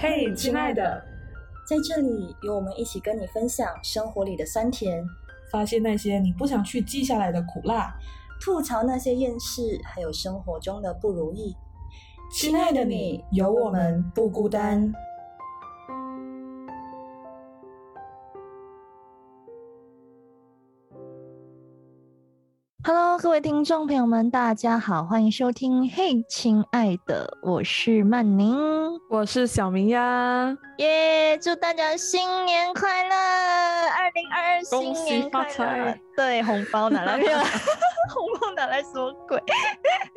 嘿，亲爱的，在这里有我们一起跟你分享生活里的酸甜，发现那些你不想去记下来的苦辣，吐槽那些厌世，还有生活中的不如意。亲爱的你，有我们不孤单。Hello，各位听众朋友们，大家好，欢迎收听。嘿，亲爱的，我是曼宁，我是小明呀。耶，祝大家新年快乐！二零二二新年发财！对，红包拿来，红包拿来什么鬼？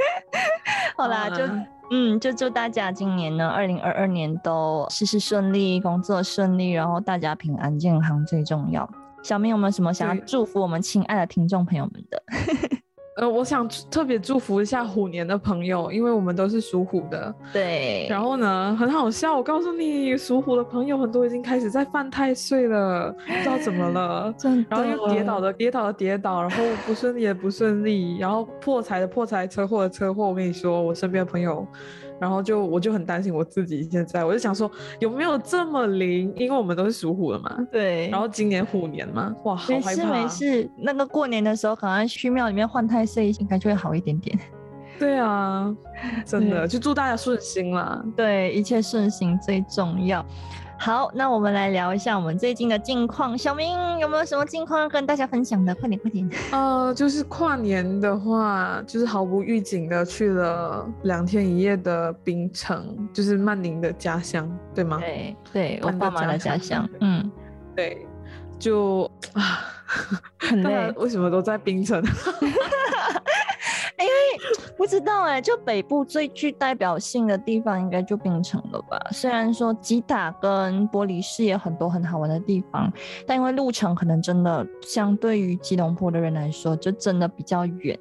好啦，就嗯，就祝大家今年呢，二零二二年都事事顺利，工作顺利，然后大家平安健康最重要。小明有没有什么想要祝福我们亲爱的听众朋友们的？呃，我想特别祝福一下虎年的朋友，因为我们都是属虎的。对。然后呢，很好笑，我告诉你，属虎的朋友很多已经开始在犯太岁了，不知道怎么了。然后又跌倒的跌倒的跌倒，然后不顺利的不顺利，然后破财的破财，车祸的车祸。我跟你说，我身边的朋友。然后就我就很担心我自己，现在我就想说有没有这么灵？因为我们都是属虎的嘛。对。然后今年虎年嘛，哇，好害怕。没事没事，那个过年的时候，可能去庙里面换太岁，应该就会好一点点。对啊，真的，就祝大家顺心啦。对，一切顺心最重要。好，那我们来聊一下我们最近的近况。小明有没有什么近况要跟大家分享的？快点，快点。呃，就是跨年的话，就是毫无预警的去了两天一夜的槟城，就是曼宁的家乡，对吗？对，对我爸妈的家乡。嗯，对，就 啊，很累。为什么都在槟城？因为不知道哎，就北部最具代表性的地方应该就冰城了吧？虽然说吉打跟玻璃市也很多很好玩的地方，但因为路程可能真的相对于吉隆坡的人来说，就真的比较远，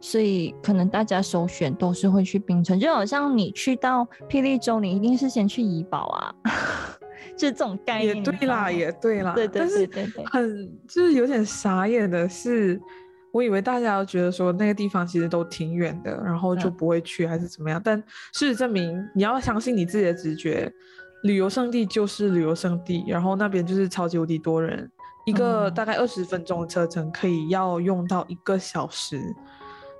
所以可能大家首选都是会去冰城。就好像你去到霹雳州，你一定是先去怡保啊，就是这种概念。也对啦，也对啦。对对对对对。很就是有点傻眼的是。我以为大家都觉得说那个地方其实都挺远的，然后就不会去还是怎么样？但事实证明，你要相信你自己的直觉，旅游胜地就是旅游胜地，然后那边就是超级无敌多人，一个大概二十分钟的车程可以要用到一个小时。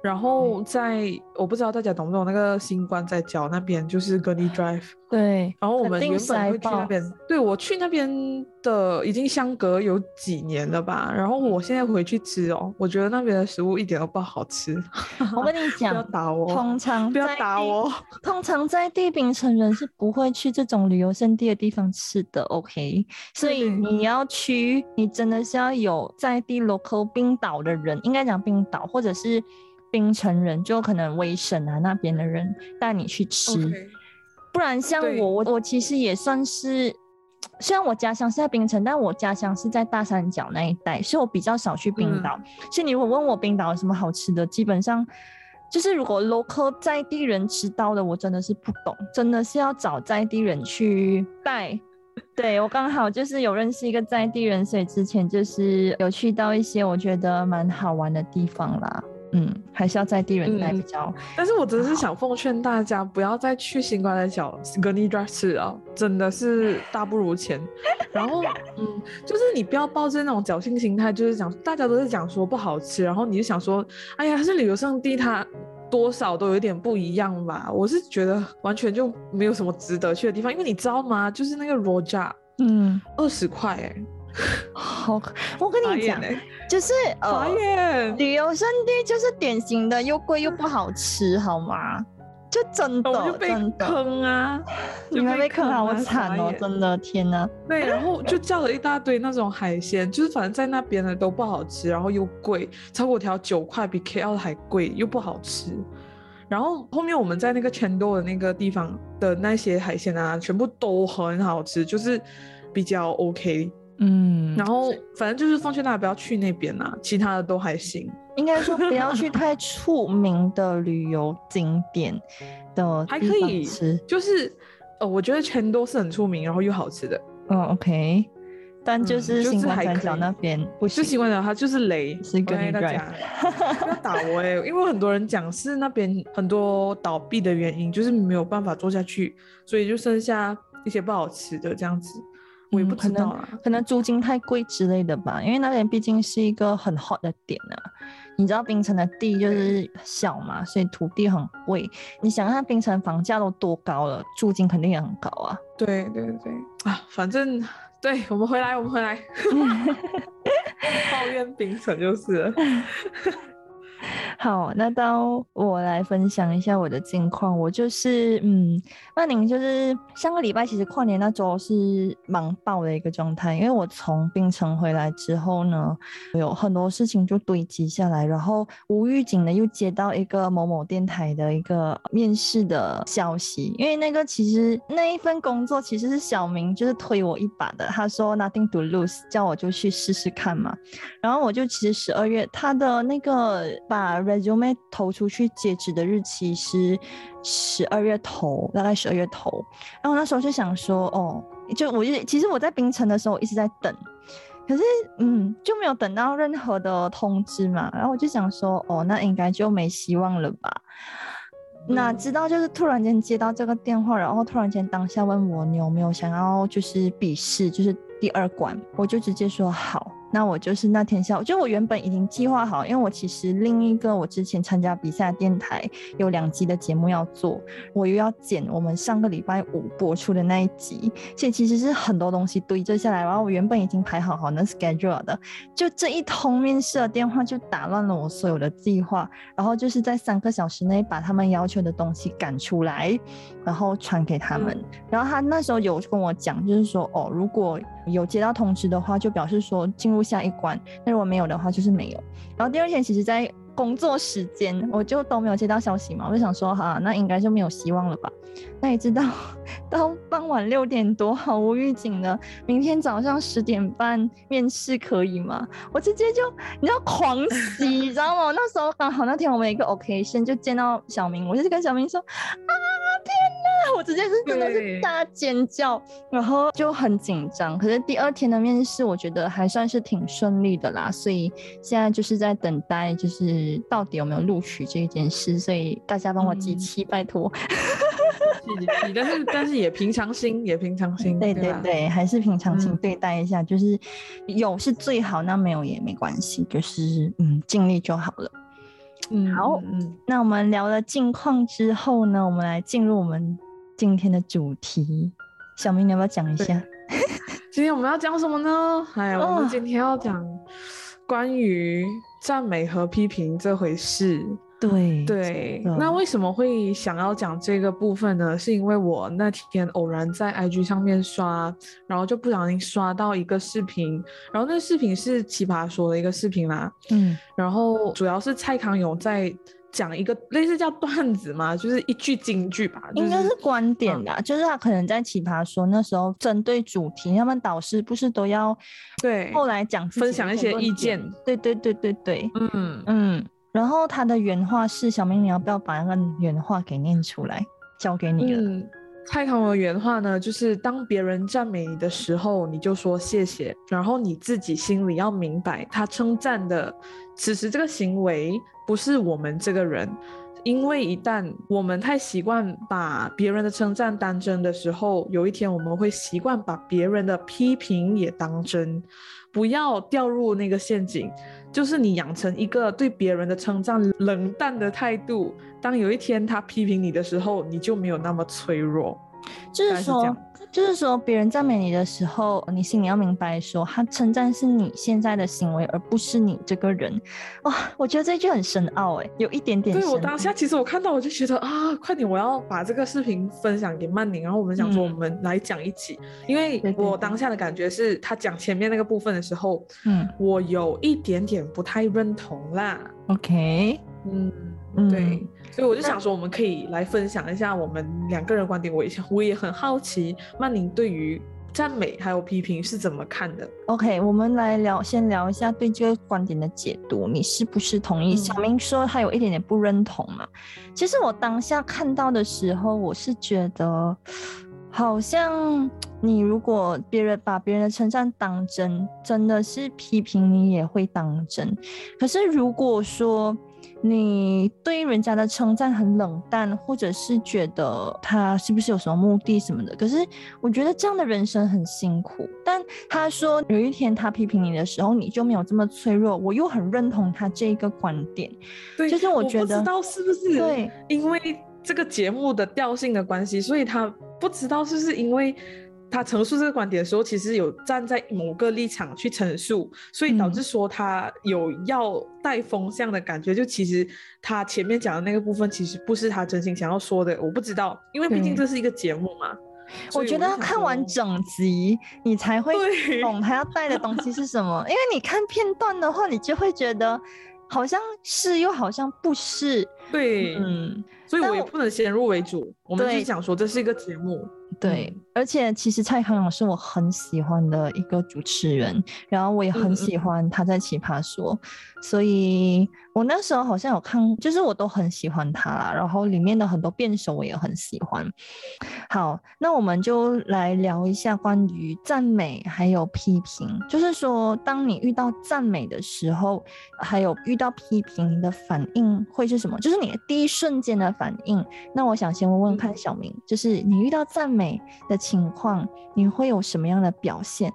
然后在我不知道大家懂不懂那个新冠在角那边就是 g o n y Drive，对。然后我们原本会去那边，对我去那边的已经相隔有几年了吧。然后我现在回去吃哦，我觉得那边的食物一点都不好吃。我跟你 讲，不要打我，通常不要打我。通常在地饼城人是不会去这种旅游胜地的地方吃的，OK？所以你要去，你真的是要有在地 local 冰岛的人，应该讲冰岛或者是。槟城人就可能威省啊那边的人带你去吃，不然像我我我其实也算是，虽然我家乡是在槟城，但我家乡是在大三角那一带，所以我比较少去冰岛。所以你如果问我冰岛有什么好吃的，基本上就是如果 local 在地人知道的，我真的是不懂，真的是要找在地人去带。对我刚好就是有认识一个在地人，所以之前就是有去到一些我觉得蛮好玩的地方啦。嗯，还是要在地人带比较。但是我真的是想奉劝大家，不要再去新冠的小 i n y dress 啊，真的是 大不如前。然后，嗯，就是你不要抱着那种侥幸心态，就是讲大家都是讲说不好吃，然后你就想说，哎呀，是旅游胜地，它多少都有点不一样吧。我是觉得完全就没有什么值得去的地方，因为你知道吗？就是那个 roja，嗯，二十块哎。好，我跟你讲，就是呃，旅游胜地就是典型的又贵又不好吃，好吗？就真的真的坑啊！你们被坑好惨哦，真的天哪！对，然后就叫了一大堆那种海鲜，就是反正在那边的都不好吃，然后又贵，炒粿条九块，比 KL 还贵，又不好吃。然后后面我们在那个全多的那个地方的那些海鲜啊，全部都很好吃，就是比较 OK。嗯，然后反正就是奉劝大家不要去那边呐，其他的都还行。应该说不要去太 出名的旅游景点的，还可以吃。就是呃，我觉得全都是很出名，然后又好吃的。嗯，OK。但就是新冠三角那边，不是新冠三角，它就是雷。是跟大家不 要打我哎，因为很多人讲是那边很多倒闭的原因，就是没有办法做下去，所以就剩下。一些不好吃的这样子，我也不知道啊，可能租金太贵之类的吧，因为那边毕竟是一个很 hot 的点啊。你知道冰城的地就是小嘛，所以土地很贵。你想看冰城房价都多高了，租金肯定也很高啊。对对对啊，反正对我们回来，我们回来，抱怨冰城就是了。好，那到我来分享一下我的近况。我就是，嗯，那您就是上个礼拜其实跨年那周是忙爆的一个状态，因为我从槟城回来之后呢，有很多事情就堆积下来，然后无预警的又接到一个某某电台的一个面试的消息，因为那个其实那一份工作其实是小明就是推我一把的，他说 nothing to lose，叫我就去试试看嘛，然后我就其实十二月他的那个。把 resume 投出去截止的日期是十二月头，大概十二月头。然后那时候就想说，哦，就我就其实我在冰城的时候一直在等，可是嗯就没有等到任何的通知嘛。然后我就想说，哦，那应该就没希望了吧？哪知道就是突然间接到这个电话，然后突然间当下问我你有没有想要就是笔试，就是第二关，我就直接说好。那我就是那天下午，就我原本已经计划好，因为我其实另一个我之前参加比赛的电台有两集的节目要做，我又要剪我们上个礼拜五播出的那一集，所以其实是很多东西堆积下来，然后我原本已经排好好那 schedule 的，就这一通面试的电话就打乱了我所有的计划，然后就是在三个小时内把他们要求的东西赶出来，然后传给他们，然后他那时候有跟我讲，就是说哦，如果有接到通知的话，就表示说进入。下一关，那如果没有的话，就是没有。然后第二天，其实在工作时间，我就都没有接到消息嘛，我就想说，哈，那应该就没有希望了吧？那你知道，到傍晚六点多，毫无预警的，明天早上十点半面试可以吗？我直接就你知道狂喜，你知道吗？那时候刚好那天我们一个 occasion 就见到小明，我就是跟小明说，啊天哪！我直接是真的是大尖叫，然后就很紧张。可是第二天的面试，我觉得还算是挺顺利的啦，所以现在就是在等待，就是到底有没有录取这一件事。所以大家帮我集气，拜托。但是但是也平常心，也平常心。对对对，还是平常心对待一下，就是有是最好，那没有也没关系，就是嗯，尽力就好了。嗯，好，嗯，那我们聊了近况之后呢，我们来进入我们今天的主题。小明，你要不要讲一下？今天我们要讲什么呢？哎，我们今天要讲关于赞美和批评这回事。对对，那为什么会想要讲这个部分呢？是因为我那天偶然在 IG 上面刷，然后就不小心刷到一个视频，然后那个视频是奇葩说的一个视频啦，嗯，然后主要是蔡康永在讲一个类似叫段子嘛，就是一句金句吧，应该是观点的，就是他可能在奇葩说那时候针对主题，他们导师不是都要对后来讲分享一些意见，对对对对对，嗯嗯。然后他的原话是：小明，你要不要把那个原话给念出来？交给你了。蔡康永原话呢，就是当别人赞美你的时候，你就说谢谢。然后你自己心里要明白，他称赞的此时这个行为不是我们这个人，因为一旦我们太习惯把别人的称赞当真的时候，有一天我们会习惯把别人的批评也当真。不要掉入那个陷阱。就是你养成一个对别人的称赞冷淡的态度，当有一天他批评你的时候，你就没有那么脆弱。就是说，就是说，别人赞美你的时候，你心里要明白，说他称赞是你现在的行为，而不是你这个人。哇，我觉得这句很深奥，哎，有一点点。对我当下，其实我看到我就觉得啊，快点，我要把这个视频分享给曼宁，然后我们想说，我们来讲一起，因为我当下的感觉是他讲前面那个部分的时候，嗯，我有一点点不太认同啦。OK，嗯，对。所以我就想说，我们可以来分享一下我们两个人观点。我也我也很好奇，曼宁对于赞美还有批评是怎么看的？OK，我们来聊，先聊一下对这个观点的解读，你是不是同意？小明说他有一点点不认同嘛。其实我当下看到的时候，我是觉得，好像你如果别人把别人的称赞当真，真的是批评你也会当真。可是如果说，你对人家的称赞很冷淡，或者是觉得他是不是有什么目的什么的。可是我觉得这样的人生很辛苦。但他说有一天他批评你的时候，你就没有这么脆弱。我又很认同他这一个观点。对，就是我觉得不知道是不是对，因为这个节目的调性的关系，所以他不知道是不是因为。他陈述这个观点的时候，其实有站在某个立场去陈述，所以导致说他有要带风向的感觉。就其实他前面讲的那个部分，其实不是他真心想要说的。我不知道，因为毕竟这是一个节目嘛。我觉得要看完整集，你才会懂他要带的东西是什么。因为你看片段的话，你就会觉得好像是又好像不是。对，嗯，所以我也不能先入为主。我们就讲说这是一个节目。对，而且其实蔡康永是我很喜欢的一个主持人，然后我也很喜欢他在《奇葩说》，所以我那时候好像有看，就是我都很喜欢他啦。然后里面的很多辩手我也很喜欢。好，那我们就来聊一下关于赞美还有批评，就是说当你遇到赞美的时候，还有遇到批评，你的反应会是什么？就是你的第一瞬间的反应。那我想先问问看小明，就是你遇到赞美。美的情况，你会有什么样的表现？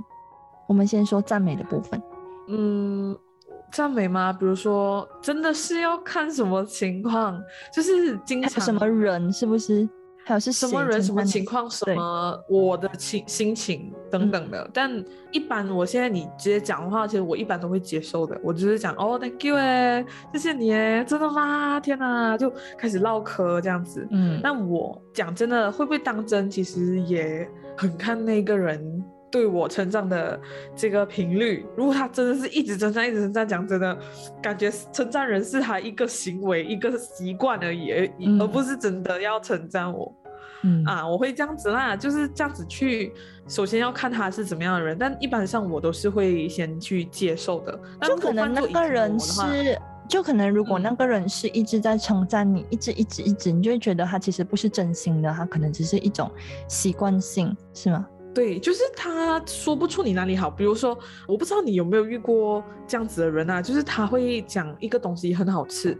我们先说赞美的部分。嗯，赞美吗？比如说，真的是要看什么情况，就是经常什么人，是不是？还有是什么人、什么情况、什么我的情心情等等的。但一般我现在你直接讲的话，其实我一般都会接受的。我就是讲哦，Thank you 哎，谢谢你哎，真的吗？天哪，就开始唠嗑这样子。嗯，但我讲真的会不会当真，其实也很看那个人对我成长的这个频率。如果他真的是一直称赞、一直称赞，讲真的，感觉称赞人是他一个行为、一个习惯而已，而而不是真的要称赞我。嗯啊，我会这样子啦，就是这样子去。首先要看他是怎么样的人，但一般上我都是会先去接受的。就可能那个人是，就可能如果那个人是一直在称赞你，一直一直一直，你就会觉得他其实不是真心的，他可能只是一种习惯性，是吗？对，就是他说不出你哪里好。比如说，我不知道你有没有遇过这样子的人啊，就是他会讲一个东西很好吃，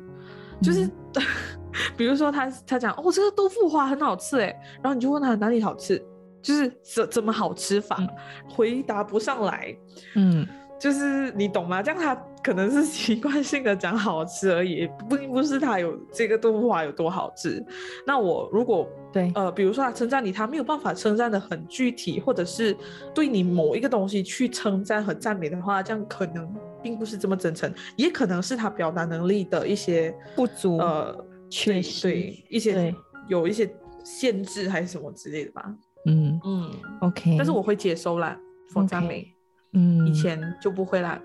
就是。比如说他他讲哦这个豆腐花很好吃哎，然后你就问他哪里好吃，就是怎怎么好吃法，回答不上来，嗯，就是你懂吗？这样他可能是 习惯性的讲好吃而已，并不是他有这个豆腐花有多好吃。那我如果对呃，比如说他称赞你，他没有办法称赞的很具体，或者是对你某一个东西去称赞和赞美的话，这样可能并不是这么真诚，也可能是他表达能力的一些不足，呃。确实，对一些有一些限制还是什么之类的吧。嗯嗯，OK。但是我会接收啦，风赞美。嗯，以前就不会啦，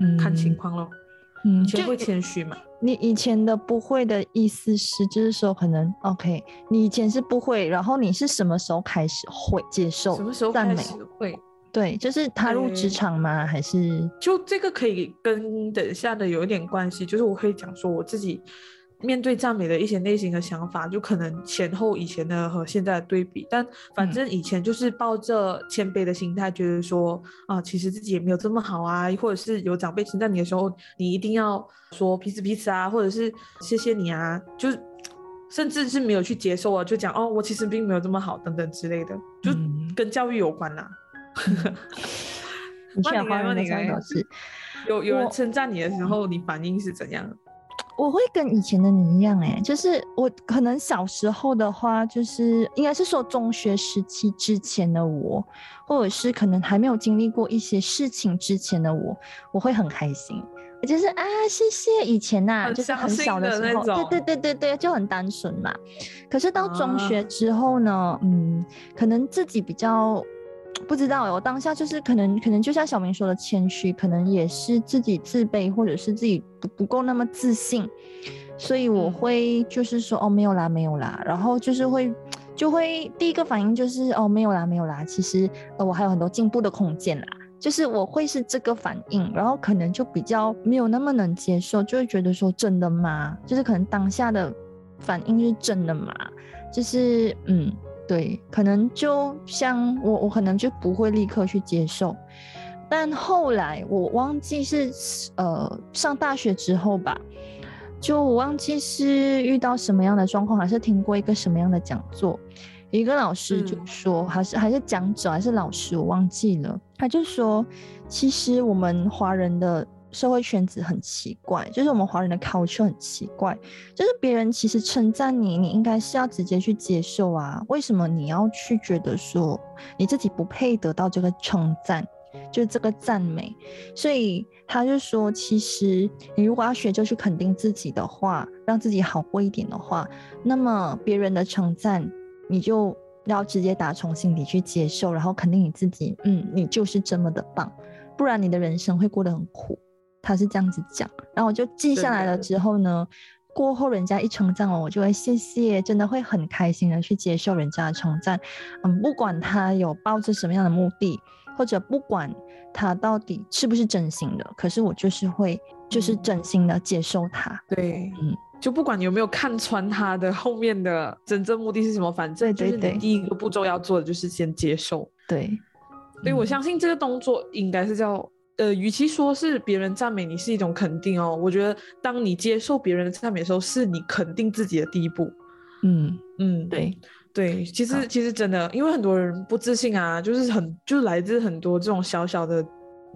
嗯，看情况咯。嗯，以前会谦虚嘛。你以前的不会的意思是，就是说可能 OK，你以前是不会，然后你是什么时候开始会接受？什么时候开始会？对，就是踏入职场吗？还是就这个可以跟等下的有一点关系？就是我可以讲说我自己。面对赞美的一些内心的想法，就可能前后以前的和现在的对比，但反正以前就是抱着谦卑的心态，觉得说啊，其实自己也没有这么好啊，或者是有长辈称赞你的时候，你一定要说彼此彼此啊，或者是谢谢你啊，就是甚至是没有去接受啊，就讲哦，我其实并没有这么好等等之类的，就跟教育有关呐。你讲话那个 有有人称赞你的时候，你反应是怎样？我会跟以前的你一样，哎，就是我可能小时候的话，就是应该是说中学时期之前的我，或者是可能还没有经历过一些事情之前的我，我会很开心，就是啊，谢谢以前呐，就是很小的时候，对对对对对，就很单纯嘛。可是到中学之后呢，嗯，可能自己比较。不知道我当下就是可能可能就像小明说的谦虚，可能也是自己自卑，或者是自己不不够那么自信，所以我会就是说哦没有啦没有啦，然后就是会就会第一个反应就是哦没有啦没有啦，其实呃我还有很多进步的空间啦，就是我会是这个反应，然后可能就比较没有那么能接受，就会觉得说真的吗？就是可能当下的反应是真的吗？就是嗯。对，可能就像我，我可能就不会立刻去接受，但后来我忘记是呃上大学之后吧，就我忘记是遇到什么样的状况，还是听过一个什么样的讲座，一个老师就说，还是还是讲者还是老师，我忘记了。他就说，其实我们华人的社会圈子很奇怪，就是我们华人的 culture 很奇怪，就是别人其实称赞你，你应该是要直接去接受啊，为什么你要去觉得说你自己不配得到这个称赞？就是这个赞美，所以他就说，其实你如果要学着去肯定自己的话，让自己好过一点的话，那么别人的称赞，你就要直接打从心底去接受，然后肯定你自己，嗯，你就是这么的棒，不然你的人生会过得很苦。他是这样子讲，然后我就记下来了。之后呢，过后人家一称赞我，我就会谢谢，真的会很开心的去接受人家的称赞，嗯，不管他有抱着什么样的目的。或者不管他到底是不是真心的，可是我就是会，就是真心的接受他。对，嗯，就不管你有没有看穿他的后面的真正目的是什么，反正就是你第一个步骤要做的就是先接受。对，所以我相信这个动作应该是叫，呃，与其说是别人赞美你是一种肯定哦，我觉得当你接受别人的赞美的时候，是你肯定自己的第一步。嗯嗯，对。对，其实其实真的，因为很多人不自信啊，就是很就是来自很多这种小小的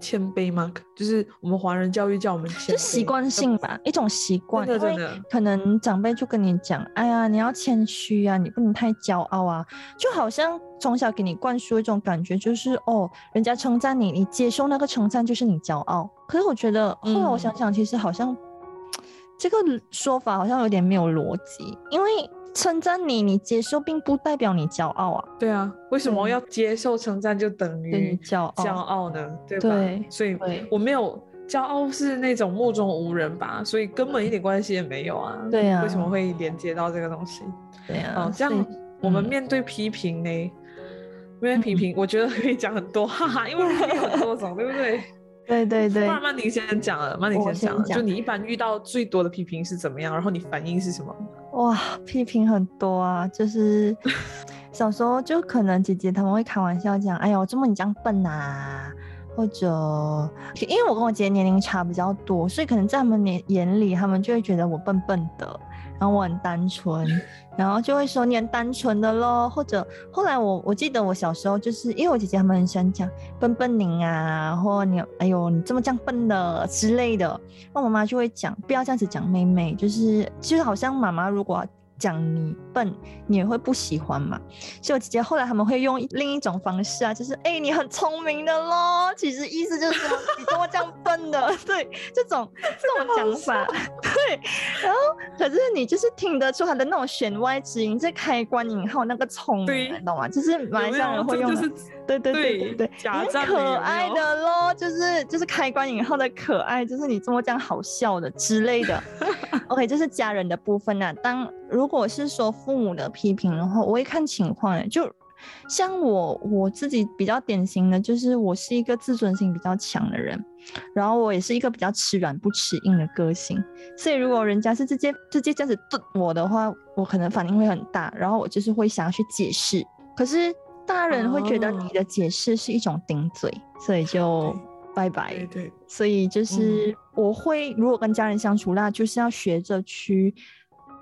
谦卑吗，就是我们华人教育叫我们谦，就习惯性吧，一种习惯。真的真的，可能长辈就跟你讲，哎呀，你要谦虚啊，你不能太骄傲啊，就好像从小给你灌输一种感觉，就是哦，人家称赞你，你接受那个称赞就是你骄傲。可是我觉得后来我想想，其实好像这个说法好像有点没有逻辑，因为。称赞你，你接受并不代表你骄傲啊。对啊，为什么要接受称赞就等于骄傲骄傲呢？对吧？所以我没有骄傲是那种目中无人吧，所以根本一点关系也没有啊。对啊，为什么会连接到这个东西？对啊，哦，这样我们面对批评呢？面对批评，我觉得可以讲很多，哈哈，因为有很多种，对不对？对 对对。曼曼宁先讲了，曼宁先讲了，就你一般遇到最多的批评是怎么样？然后你反应是什么？哇，批评很多啊，就是 小时候就可能姐姐他们会开玩笑讲，哎呦，这么你这样笨呐，或者因为我跟我姐姐年龄差比较多，所以可能在他们眼眼里，他们就会觉得我笨笨的。然后我很单纯，然后就会说你很单纯的咯，或者后来我我记得我小时候就是因为我姐姐他们很喜欢讲笨笨您啊，或你哎呦你这么这样笨的之类的，那妈妈就会讲不要这样子讲妹妹，就是就是好像妈妈如果。讲你笨，你也会不喜欢嘛？所以我姐姐后来他们会用另一种方式啊，就是哎，你很聪明的咯。其实意思就是你怎么这样笨的？对，这种这种讲法，对。然后可是你就是听得出他的那种弦外之音，这开关引号那个聪明，你懂吗？就是马来西亚人会用的。对对对对对，你可爱的咯，就是就是开关引号的可爱，就是你这么讲好笑的之类的。OK，这是家人的部分呐。当如果是说父母的批评的话，我会看情况。就像我我自己比较典型的就是我是一个自尊心比较强的人，然后我也是一个比较吃软不吃硬的个性。所以如果人家是直接直接这样子对我的话，我可能反应会很大，然后我就是会想要去解释。可是。大人会觉得你的解释是一种顶嘴，所以就拜拜。对，所以就是我会如果跟家人相处，那就是要学着去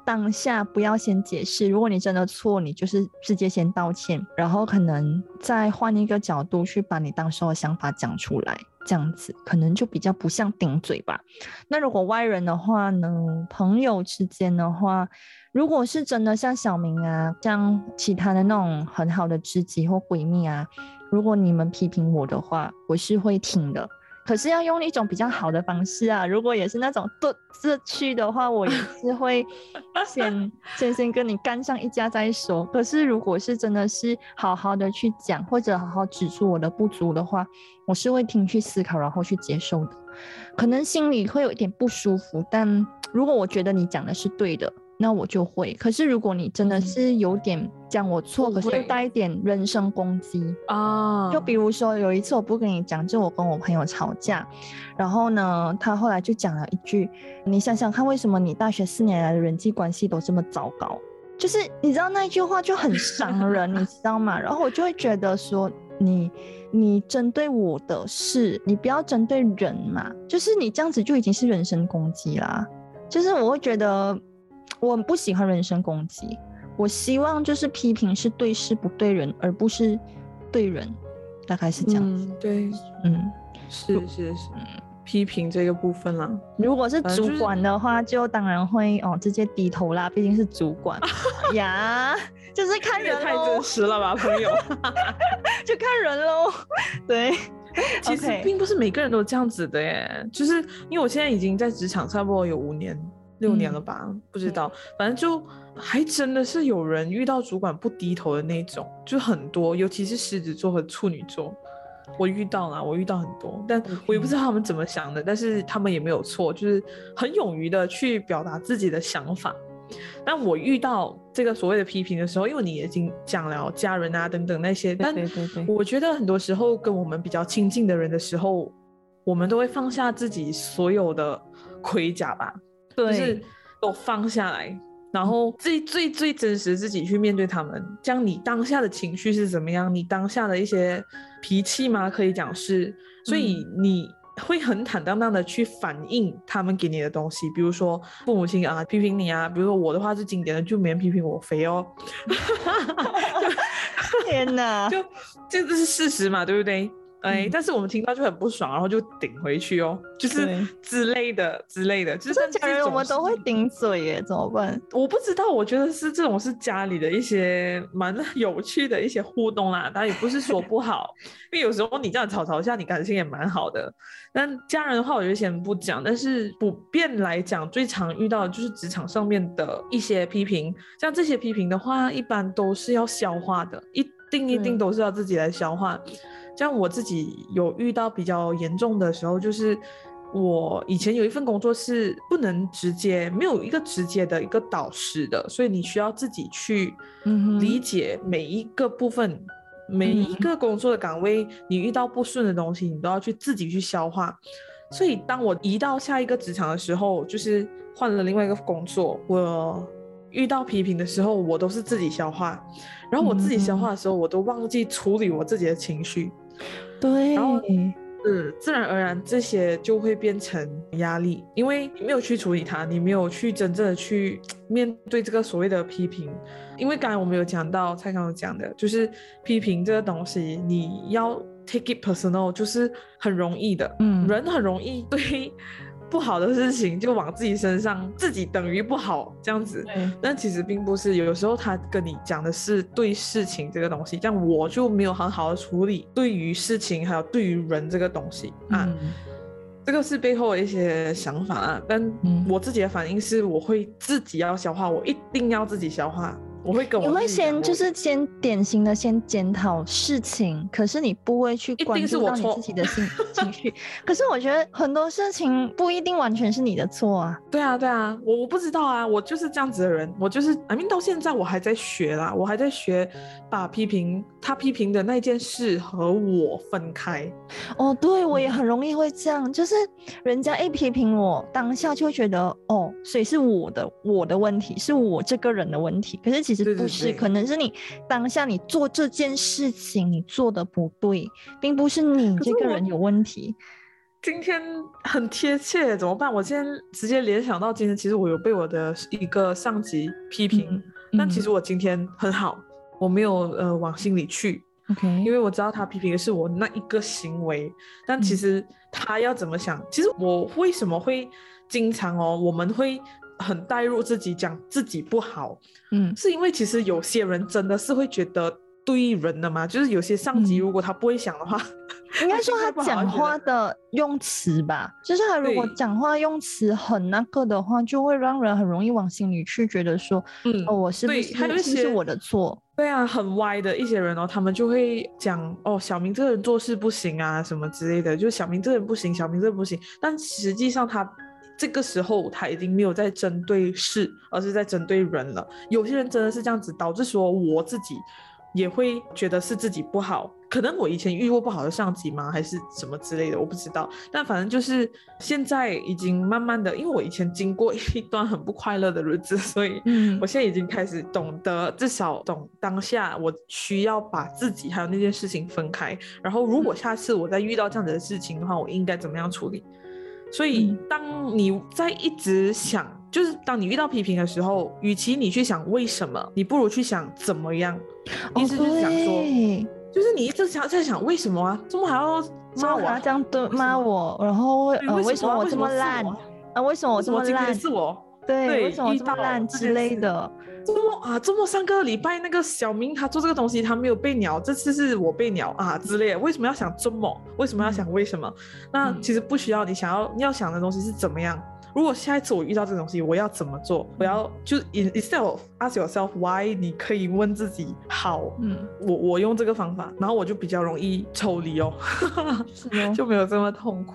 当下不要先解释。如果你真的错，你就是直接先道歉，然后可能再换一个角度去把你当时的想法讲出来，这样子可能就比较不像顶嘴吧。那如果外人的话呢？朋友之间的话。如果是真的像小明啊，像其他的那种很好的知己或闺蜜啊，如果你们批评我的话，我是会听的。可是要用一种比较好的方式啊。如果也是那种对这去的话，我也是会 先先先跟你干上一架再说。可是如果是真的是好好的去讲，或者好好指出我的不足的话，我是会听去思考，然后去接受的。可能心里会有一点不舒服，但如果我觉得你讲的是对的。那我就会，可是如果你真的是有点讲我错，可是又带一点人身攻击啊，就比如说有一次我不跟你讲，就我跟我朋友吵架，然后呢，他后来就讲了一句，你想想看，为什么你大学四年来的人际关系都这么糟糕？就是你知道那一句话就很伤 人，你知道吗？然后我就会觉得说，你你针对我的事，你不要针对人嘛，就是你这样子就已经是人身攻击啦。就是我会觉得我不喜欢人身攻击，我希望就是批评是对事不对人，而不是对人，大概是这样子。对，嗯，是是是，批评这个部分啦。如果是主管的话，就当然会哦直接低头啦，毕竟是主管 呀。就是看人太真实了吧，朋友，就看人喽。对，其实并不是每个人都这样子的耶。就是因为我现在已经在职场差不多有五年、六年了吧，不知道，反正就还真的是有人遇到主管不低头的那种，就很多，尤其是狮子座和处女座，我遇到了，我遇到很多，但我也不知道他们怎么想的，但是他们也没有错，就是很勇于的去表达自己的想法。但我遇到这个所谓的批评的时候，因为你已经讲了家人啊等等那些，但我觉得很多时候跟我们比较亲近的人的时候，我们都会放下自己所有的盔甲吧，就是都放下来，然后最最最真实自己去面对他们，将你当下的情绪是怎么样，你当下的一些脾气吗？可以讲是，所以你。会很坦荡荡的去反映他们给你的东西，比如说父母亲啊批评你啊，比如说我的话是经典的，就没人批评我肥哦。天哪，就这这是事实嘛，对不对？哎，但是我们听到就很不爽，然后就顶回去哦，就是之类的之类的。就是家人我们都会顶嘴耶，怎么办？我不知道，我觉得是这种是家里的一些蛮 有趣的一些互动啦。当然也不是说不好，因为有时候你这样吵吵下，你感情也蛮好的。但家人的话，我就先不讲。但是普遍来讲，最常遇到的就是职场上面的一些批评。像这些批评的话，一般都是要消化的，一定一定都是要自己来消化。像我自己有遇到比较严重的时候，就是我以前有一份工作是不能直接没有一个直接的一个导师的，所以你需要自己去理解每一个部分，每一个工作的岗位，你遇到不顺的东西，你都要去自己去消化。所以当我移到下一个职场的时候，就是换了另外一个工作，我遇到批评的时候，我都是自己消化。然后我自己消化的时候，我都忘记处理我自己的情绪。对，然后嗯，自然而然这些就会变成压力，因为你没有去处理它，你没有去真正的去面对这个所谓的批评。因为刚才我们有讲到蔡康永讲的，就是批评这个东西，你要 take it personal，就是很容易的，嗯，人很容易 对。不好的事情就往自己身上，自己等于不好这样子，但其实并不是。有时候他跟你讲的是对事情这个东西，像我就没有很好的处理对于事情还有对于人这个东西啊，这个是背后的一些想法啊。但我自己的反应是，我会自己要消化，我一定要自己消化。我会跟我你会先就是先典型的先检讨事情，可是你不会去关注到你自己的心情绪。可是我觉得很多事情不一定完全是你的错啊。对啊，对啊，我我不知道啊，我就是这样子的人，我就是，I mean 到现在我还在学啦，我还在学把批评他批评的那件事和我分开。哦，对，我也很容易会这样，就是人家一批评我，当下就会觉得哦，所以是我的我的问题，是我这个人的问题。可是其实不是，可能是你当下你做这件事情你做的不对，并不是你这个人有问题。今天很贴切，怎么办？我今天直接联想到今天，其实我有被我的一个上级批评，但其实我今天很好，我没有呃往心里去。OK，因为我知道他批评的是我那一个行为，但其实他要怎么想？其实我为什么会经常哦，我们会。很带入自己讲自己不好，嗯，是因为其实有些人真的是会觉得对人的嘛，就是有些上级如果他不会想的话，应该说他讲话的用词吧，就是他如果讲话用词很那个的话，就会让人很容易往心里去觉得说，嗯，哦，我是不是是不是我的错？对啊，很歪的一些人哦，他们就会讲哦，小明这个人做事不行啊，什么之类的，就小明这个人不行，小明这个不行，但实际上他。这个时候他已经没有在针对事，而是在针对人了。有些人真的是这样子，导致说我自己也会觉得是自己不好。可能我以前遇过不好的上级吗，还是什么之类的，我不知道。但反正就是现在已经慢慢的，因为我以前经过一段很不快乐的日子，所以我现在已经开始懂得，至少懂当下我需要把自己还有那件事情分开。然后如果下次我再遇到这样子的事情的话，我应该怎么样处理？所以当你在一直想，就是当你遇到批评的时候，与其你去想为什么，你不如去想怎么样。意思就是想说，就是你一直想在想为什么啊？怎么还要骂我？这样对骂我，然后呃为什么我这么烂？啊为什么我这么烂？是我对，为什么这么烂之类的？周末啊，周末上个礼拜那个小明他做这个东西他没有被鸟，这次是我被鸟啊之类。为什么要想周末？为什么要想为什么？那其实不需要，你想要你要想的东西是怎么样？如果下一次我遇到这个东西，我要怎么做？我要就 instead of ask yourself why，你可以问自己好，嗯，我我用这个方法，然后我就比较容易抽离哦，就没有这么痛苦。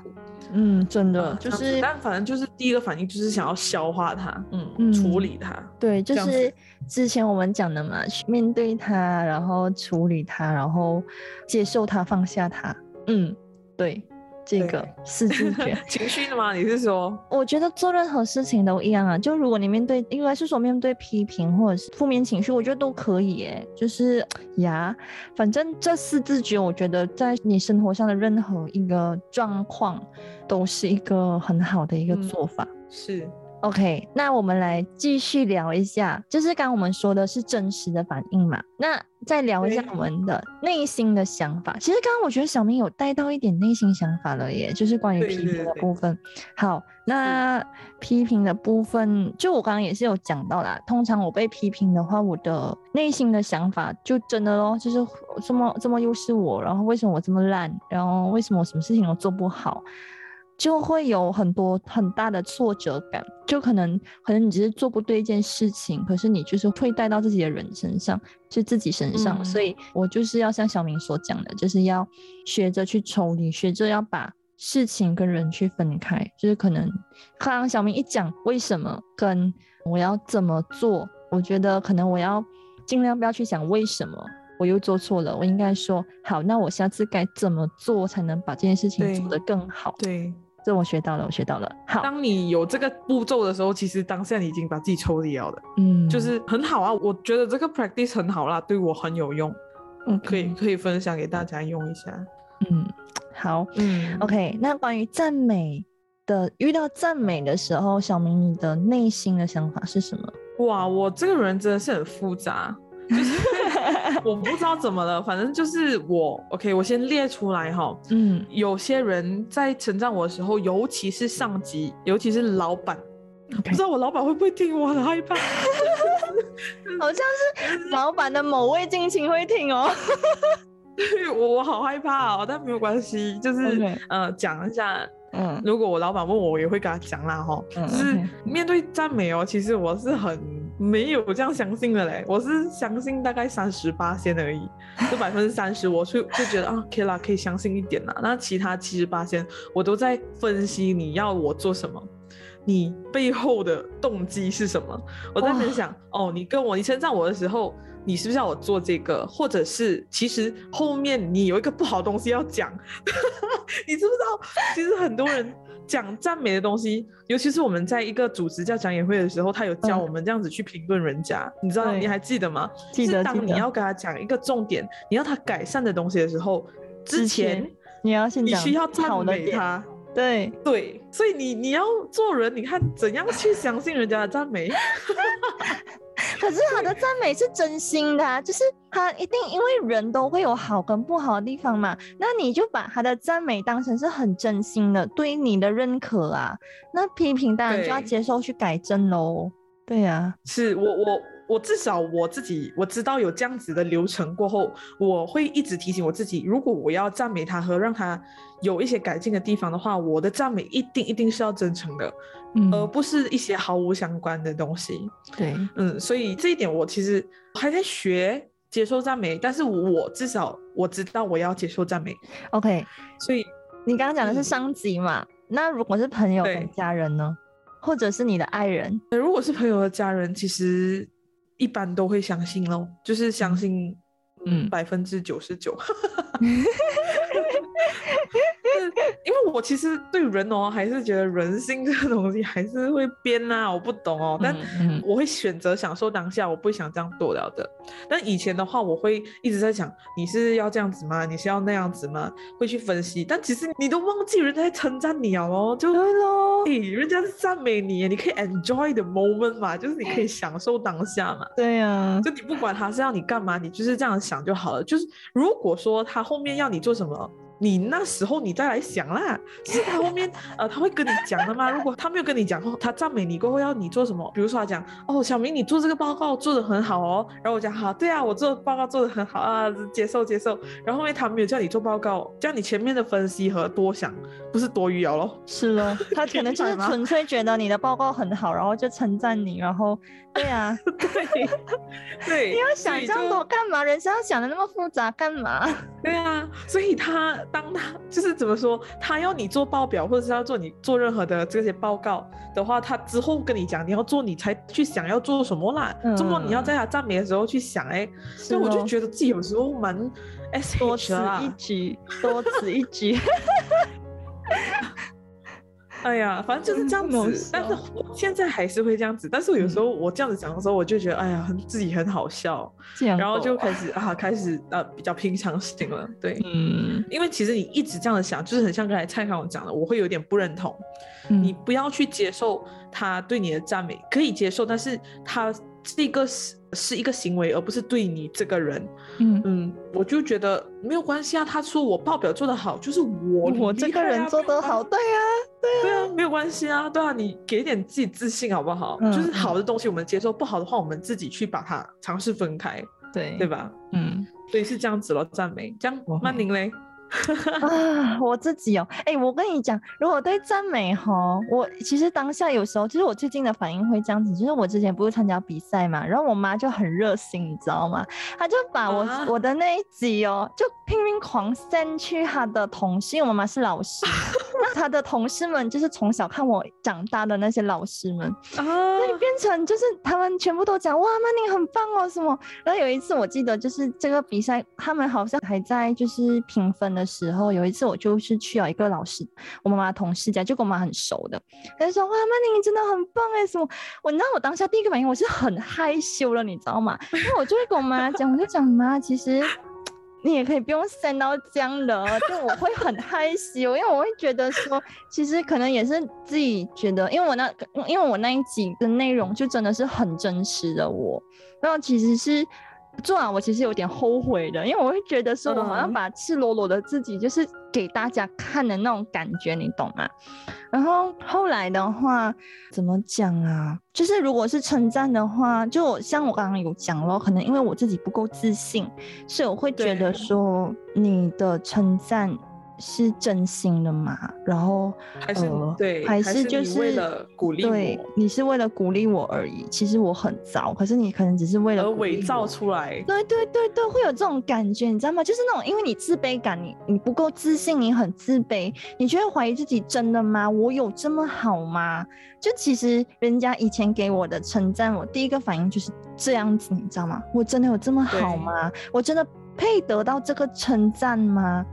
嗯，真的就是，但反正就是第一个反应就是想要消化它，嗯，处理它。对，就是之前我们讲的嘛，面对它，然后处理它，然后接受它，放下它。嗯，对。这个四字 诀情绪的吗？你是说？我觉得做任何事情都一样啊。就如果你面对，应该是说面对批评或者是负面情绪，我觉得都可以。哎。就是 呀，反正这四字诀，我觉得在你生活上的任何一个状况，都是一个很好的一个做法。是。OK，那我们来继续聊一下，就是刚我们说的是真实的反应嘛？那再聊一下我们的内心的想法。其实刚刚我觉得小明有带到一点内心想法了耶，就是关于批评的部分。好，那批评的部分，就我刚刚也是有讲到啦。通常我被批评的话，我的内心的想法就真的咯，就是这么这么又是我，然后为什么我这么烂，然后为什么我什么事情都做不好？就会有很多很大的挫折感，就可能可能你只是做不对一件事情，可是你就是会带到自己的人身上，就自己身上。所以我就是要像小明所讲的，就是要学着去抽离，学着要把事情跟人去分开。就是可能刚刚小明一讲为什么跟我要怎么做，我觉得可能我要尽量不要去想为什么我又做错了，我应该说好，那我下次该怎么做才能把这件事情做得更好？对。这我学到了，我学到了。好，当你有这个步骤的时候，其实当下你已经把自己抽离了的，嗯，就是很好啊。我觉得这个 practice 很好啦，对我很有用，嗯，可以可以分享给大家用一下。嗯，好，嗯，OK。那关于赞美的，遇到赞美的时候，小明你的内心的想法是什么？哇，我这个人真的是很复杂。就是 我不知道怎么了，反正就是我 OK，我先列出来哈。嗯，有些人在称赞我的时候，尤其是上级，尤其是老板，不知道我老板会不会听，我很害怕。好像是老板的某位近亲会听哦。我我好害怕哦，但没有关系，就是呃讲一下。嗯，如果我老板问我，我也会跟他讲啦哈。就是面对赞美哦，其实我是很。没有这样相信的嘞，我是相信大概三十八仙而已，就百分之三十，我就就觉得啊可以啦，可以相信一点啦。那其他七十八仙，我都在分析你要我做什么，你背后的动机是什么？我在分享哦，你跟我你称赞我的时候，你是不是要我做这个？或者是其实后面你有一个不好东西要讲，你知不知道？其实很多人。讲赞美的东西，尤其是我们在一个组织叫讲演会的时候，他有教我们这样子去评论人家，你知道你还记得吗？记得。当你要跟他讲一个重点，你要他改善的东西的时候，之前你要先你需要赞美他。对对，所以你你要做人，你看怎样去 相信人家的赞美。可是他的赞美是真心的，啊就是他一定因为人都会有好跟不好的地方嘛，那你就把他的赞美当成是很真心的，对你的认可啊。那批评当然就要接受去改正喽。对呀，是我我。我至少我自己我知道有这样子的流程过后，我会一直提醒我自己，如果我要赞美他和让他有一些改进的地方的话，我的赞美一定一定是要真诚的，嗯而不是一些毫无相关的东西。对，嗯，所以这一点我其实还在学接受赞美，但是我至少我知道我要接受赞美。OK，所以你刚刚讲的是上级嘛？那如果是朋友跟家人呢，或者是你的爱人？如果是朋友和家人，其实。一般都会相信喽，就是相信，嗯，百分之九十九。我其实对人哦，还是觉得人性这个东西还是会变啊，我不懂哦，但我会选择享受当下，我不想这样做了的。但以前的话，我会一直在想，你是要这样子吗？你是要那样子吗？会去分析，但其实你都忘记人家在称赞你了哦，就对咯，人家是赞美你，你可以 enjoy the moment 嘛，就是你可以享受当下嘛。对呀，就你不管他是要你干嘛，你就是这样想就好了。就是如果说他后面要你做什么。你那时候你再来想啦，是他后面呃他会跟你讲的吗？如果他没有跟你讲，他赞美你过后要你做什么？比如说他讲哦，小明你做这个报告做的很好哦，然后我讲好，对啊，我做报告做的很好啊，接受接受。然后后面他没有叫你做报告，叫你前面的分析和多想不是多余了咯？是咯，他可能就是 纯粹觉得你的报告很好，然后就称赞你，然后对啊，对对，你要想这么多干嘛？人生要想的那么复杂干嘛？对啊，所以他。当他就是怎么说，他要你做报表，或者是要做你做任何的这些报告的话，他之后跟你讲你要做，你才去想要做什么啦。这么你要在他赞美的时候去想，哎，所以我就觉得自己有时候蛮多此一举，多此一举。哎呀，反正就是这样子，但是我现在还是会这样子。但是有时候我这样子讲的时候，我就觉得哎呀，很自己很好笑，然后就开始啊，开始呃比较平常心了。对，嗯，因为其实你一直这样子想，就是很像刚才蔡康永讲的，我会有点不认同。你不要去接受他对你的赞美，可以接受，但是他是一个是是一个行为，而不是对你这个人。嗯嗯，我就觉得没有关系啊。他说我报表做得好，就是我我这个人做得好，对啊。对啊，没有关系啊，对啊，你给点自己自信好不好？就是好的东西我们接受，不好的话我们自己去把它尝试分开，对对吧？嗯，所以是这样子咯，赞美，这样曼宁嘞。啊，我自己哦，哎，我跟你讲，如果对赞美哈，我其实当下有时候，就是我最近的反应会这样子，就是我之前不是参加比赛嘛，然后我妈就很热心，你知道吗？她就把我我的那一集哦，就拼命狂 send 去她的同事，因为我妈妈是老师，那她的同事们就是从小看我长大的那些老师们，啊，所以变成就是他们全部都讲哇，曼宁很棒哦什么。然后有一次我记得就是这个比赛，他们好像还在就是评分的。时候有一次，我就是去了一个老师，我妈妈同事家，就跟我妈很熟的，他就说：“哇，曼妮，你真的很棒哎！”什么？我你知道我当下第一个反应，我是很害羞了，你知道吗？因为我就会跟我妈讲，我就讲妈，其实你也可以不用 send 到这样的，就我会很害羞，因为我会觉得说，其实可能也是自己觉得，因为我那因为我那一集的内容就真的是很真实的我，然后其实是。做完我其实有点后悔的，因为我会觉得说我好像把赤裸裸的自己就是给大家看的那种感觉，你懂吗？然后后来的话怎么讲啊？就是如果是称赞的话，就像我刚刚有讲咯，可能因为我自己不够自信，所以我会觉得说你的称赞。是真心的嘛？然后还是对，还是就是为了鼓励对，你是为了鼓励我而已。其实我很糟，可是你可能只是为了伪造出来。对对对对，会有这种感觉，你知道吗？就是那种因为你自卑感，你你不够自信，你很自卑，你就会怀疑自己真的吗？我有这么好吗？就其实人家以前给我的称赞，我第一个反应就是这样子，你知道吗？我真的有这么好吗？我真的配得到这个称赞吗？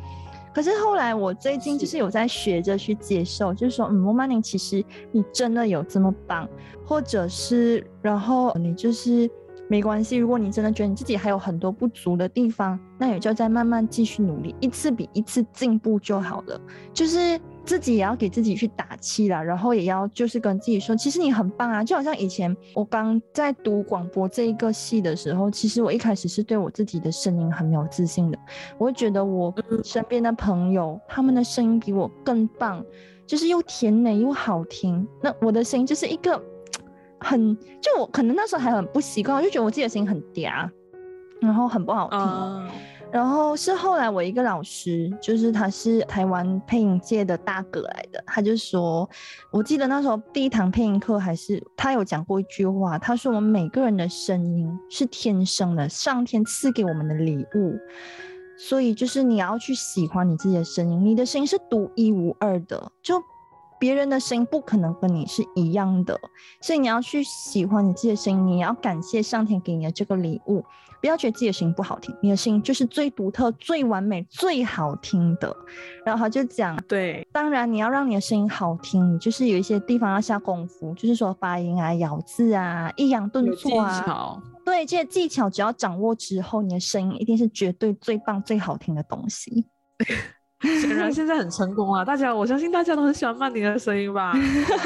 可是后来，我最近就是有在学着去接受，就是说，嗯，莫曼宁，其实你真的有这么棒，或者是，然后你就是没关系。如果你真的觉得你自己还有很多不足的地方，那也就再慢慢继续努力，一次比一次进步就好了。就是。自己也要给自己去打气啦，然后也要就是跟自己说，其实你很棒啊！就好像以前我刚在读广播这一个系的时候，其实我一开始是对我自己的声音很没有自信的，我会觉得我身边的朋友他们的声音比我更棒，就是又甜美又好听，那我的声音就是一个很就我可能那时候还很不习惯，我就觉得我自己的声音很嗲，然后很不好听。然后是后来我一个老师，就是他是台湾配音界的大哥来的，他就说，我记得那时候第一堂配音课还是他有讲过一句话，他说我们每个人的声音是天生的，上天赐给我们的礼物，所以就是你要去喜欢你自己的声音，你的声音是独一无二的，就别人的声音不可能跟你是一样的，所以你要去喜欢你自己的声音，你要感谢上天给你的这个礼物。不要觉得自己的声音不好听，你的声音就是最独特、最完美、最好听的。然后他就讲，对，当然你要让你的声音好听，你就是有一些地方要下功夫，就是说发音啊、咬字啊、抑扬顿挫啊，对这些技巧，只要掌握之后，你的声音一定是绝对最棒、最好听的东西。显然现在很成功啊！大家，我相信大家都很喜欢曼宁的声音吧？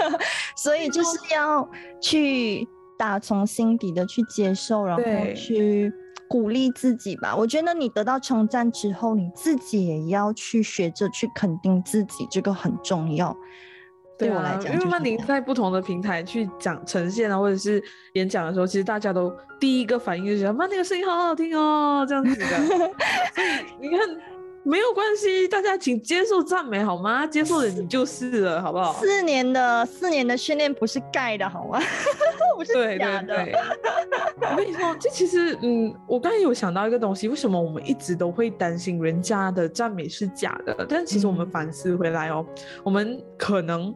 所以就是要去打从心底的去接受，然后去鼓励自己吧。我觉得你得到称赞之后，你自己也要去学着去肯定自己，这个很重要。对我来讲，因为曼宁在不同的平台去讲呈现啊，或者是演讲的时候，其实大家都第一个反应就是曼宁的声音好好听哦，这样子的。所以你看。没有关系，大家请接受赞美好吗？接受了你就是了，好不好？四年的四年的训练不是盖的，好吗？不是假的。我跟你说，这其实，嗯，我刚才有想到一个东西，为什么我们一直都会担心人家的赞美是假的？但其实我们反思回来哦，我们可能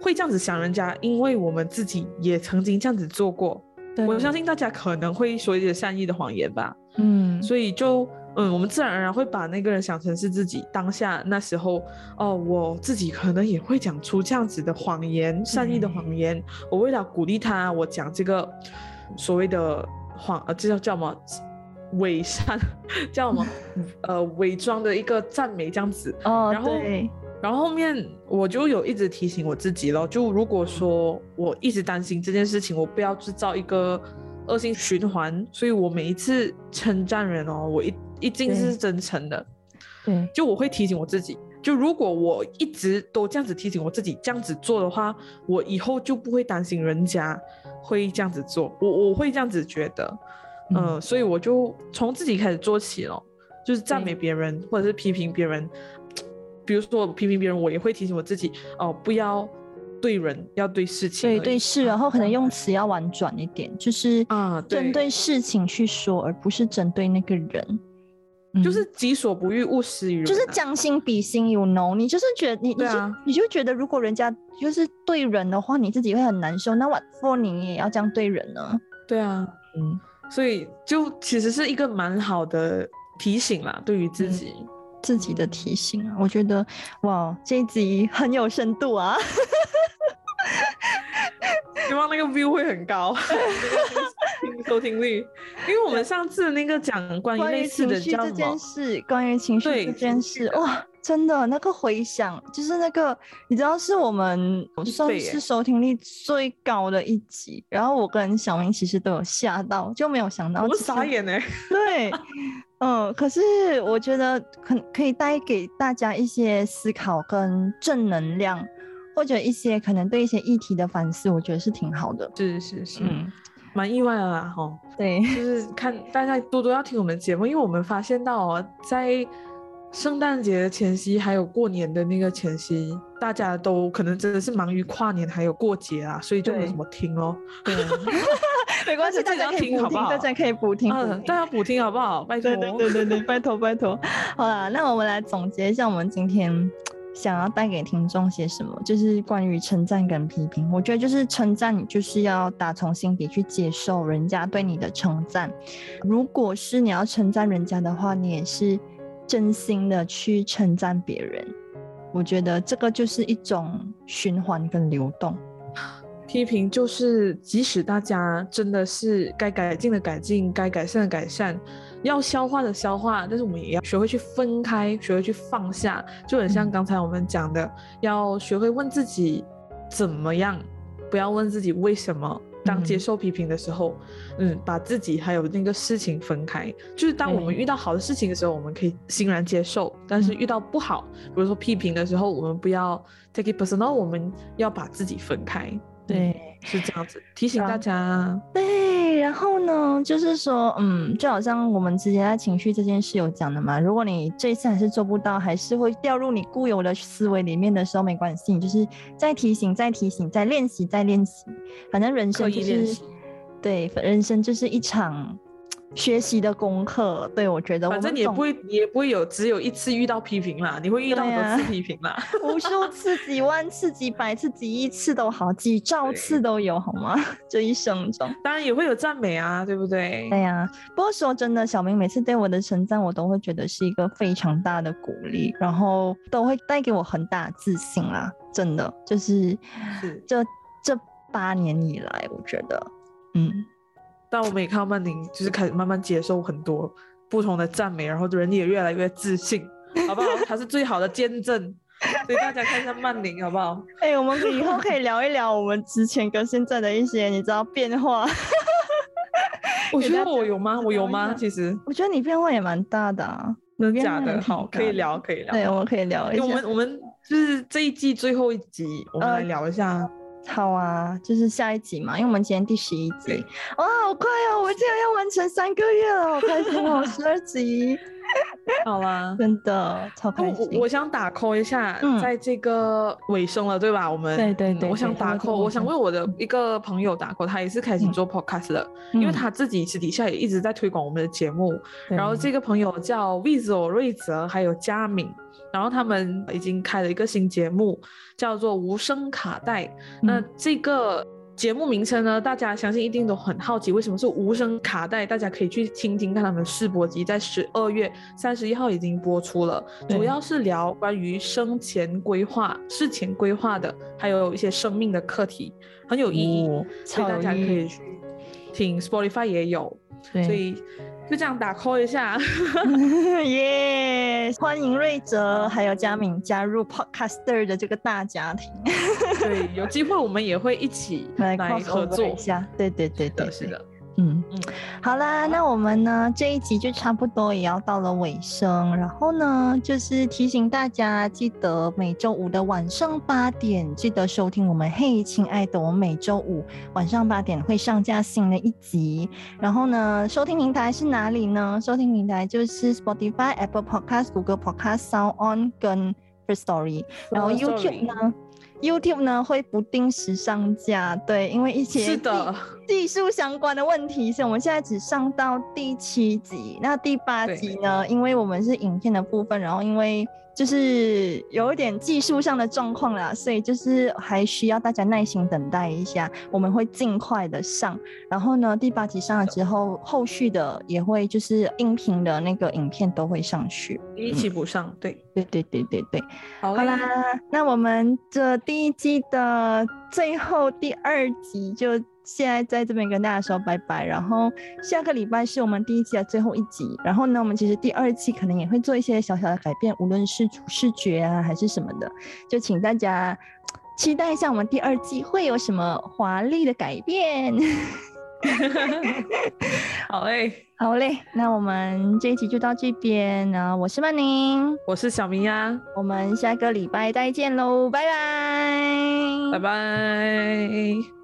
会这样子想人家，因为我们自己也曾经这样子做过。我相信大家可能会说一些善意的谎言吧。嗯，所以就。嗯，我们自然而然会把那个人想成是自己当下那时候哦，我自己可能也会讲出这样子的谎言，善意的谎言。我为了鼓励他，我讲这个所谓的谎，呃，这叫叫什么伪善，叫什么 呃伪装的一个赞美这样子。哦，然后然后后面我就有一直提醒我自己了，就如果说我一直担心这件事情，我不要制造一个恶性循环，所以我每一次称赞人哦，我一。一定是真诚的，对，就我会提醒我自己，就如果我一直都这样子提醒我自己这样子做的话，我以后就不会担心人家会这样子做，我我会这样子觉得，嗯，所以我就从自己开始做起了，就是赞美别人或者是批评别人，比如说批评别人，我也会提醒我自己，哦，不要对人，要对事情，对对事，然后可能用词要婉转一点，就是啊，针对事情去说，而不是针对那个人。就是己所不欲，勿施于人。就是将心比心，you know，你就是觉得你，你就你就觉得，如果人家就是对人的话，你自己会很难受。那 what for 你也要这样对人呢？对啊，嗯，所以就其实是一个蛮好的提醒啦，对于自己自己的提醒啊。我觉得哇，这一集很有深度啊。希望那个 view 会很高，收听率。因为我们上次那个讲关于类似的这件事，关于情绪这件事，哇，真的那个回响，就是那个你知道是我们算是收听率最高的一集。然后我跟小明其实都有吓到，就没有想到，我傻眼呢。对，嗯，可是我觉得可可以带给大家一些思考跟正能量。或者一些可能对一些议题的反思，我觉得是挺好的。是是是，嗯，蛮意外的啦，哈。对，就是看大家多多要听我们节目，因为我们发现到哦，在圣诞节的前夕，还有过年的那个前夕，大家都可能真的是忙于跨年还有过节啊，所以就没什么听哦。对，没关系，大家可以补听，大家可以补听，嗯，大家补听好不好？拜托，对对对对，拜托拜托。好了，那我们来总结一下我们今天。想要带给听众些什么？就是关于称赞跟批评。我觉得就是称赞，你就是要打从心底去接受人家对你的称赞。如果是你要称赞人家的话，你也是真心的去称赞别人。我觉得这个就是一种循环跟流动。批评就是，即使大家真的是该改进的改进，该改善的改善。要消化的消化，但是我们也要学会去分开，学会去放下，就很像刚才我们讲的，要学会问自己怎么样，不要问自己为什么。当接受批评的时候，嗯，把自己还有那个事情分开。就是当我们遇到好的事情的时候，我们可以欣然接受；但是遇到不好，比如说批评的时候，我们不要 take it personal，我们要把自己分开。对，是这样子提醒大家。对，然后呢，就是说，嗯，就好像我们之前在情绪这件事有讲的嘛，如果你这一次还是做不到，还是会掉入你固有的思维里面的时候，没关系，就是再提醒、再提醒、再练习、再练习。反正人生就是，对，人生就是一场学习的功课。对我觉得，反正你也不会，你也不会有只有一次遇到批评啦，你会遇到很多次批评啦，无数次、几万次、几百次、几亿次都好，几兆次都有，好吗？这一生中，当然也会有赞美啊，对不对？对呀。不过说真的，小明每次对我的称赞，我都会觉得是一个非常大的鼓励，然后都会带给我很大自信啦。真的，就是这这八年以来，我觉得，嗯。但我们也看到曼宁，就是开始慢慢接受很多不同的赞美，然后人也越来越自信，好不好？他是最好的见证，所以大家看一下曼宁，好不好？哎，我们以后可以聊一聊我们之前跟现在的一些，你知道变化。我觉得我有吗？我有吗？其实我觉得你变化也蛮大的啊，假的。好，可以聊，可以聊。对，我们可以聊一下。我们我们就是这一季最后一集，我们来聊一下。好啊，就是下一集嘛，因为我们今天第十一集，哇，好快哦！我竟然要完成三个月了，好开心哦！十二集，好啦，真的超开心。我想打 call 一下，在这个尾声了，对吧？我们对对对，我想打 call，我想为我的一个朋友打 call，他也是开始做 podcast 的，因为他自己私底下也一直在推广我们的节目。然后这个朋友叫 Vizo 瑞泽，还有佳敏。然后他们已经开了一个新节目，叫做《无声卡带》。那这个节目名称呢，大家相信一定都很好奇，为什么是无声卡带？大家可以去听听看他们试播集，在十二月三十一号已经播出了，主要是聊关于生前规划、事前规划的，还有一些生命的课题，很有意义，所以大家可以去听。Spotify 也有，所以。就这样打 call 一下，耶！欢迎瑞泽还有佳敏加入 Podcaster 的这个大家庭。对，有机会我们也会一起来合作一下。对对对对，是的。嗯嗯，好啦，那我们呢这一集就差不多也要到了尾声，然后呢就是提醒大家，记得每周五的晚上八点记得收听我们嘿，亲爱的，我们每周五晚上八点会上架新的一集。然后呢，收听平台是哪里呢？收听平台就是 Spotify、Apple Podcast、Google Podcast、Sound On 跟 First Story。然后 YouTube 呢？YouTube 呢会不定时上架，对，因为一些是的技术相关的问题，所以我们现在只上到第七集。那第八集呢？因为我们是影片的部分，然后因为。就是有一点技术上的状况啦，所以就是还需要大家耐心等待一下，我们会尽快的上。然后呢，第八集上了之后，后续的也会就是音频的那个影片都会上去，一起补上。对对对对对对，好啦，那我们这第一季的最后第二集就。现在在这边跟大家说拜拜，然后下个礼拜是我们第一季的最后一集，然后呢，我们其实第二季可能也会做一些小小的改变，无论是主视觉啊还是什么的，就请大家期待一下我们第二季会有什么华丽的改变。好嘞，好嘞，那我们这一集就到这边那，我是曼宁，我是小明呀，我们下个礼拜再见喽，拜拜，拜拜。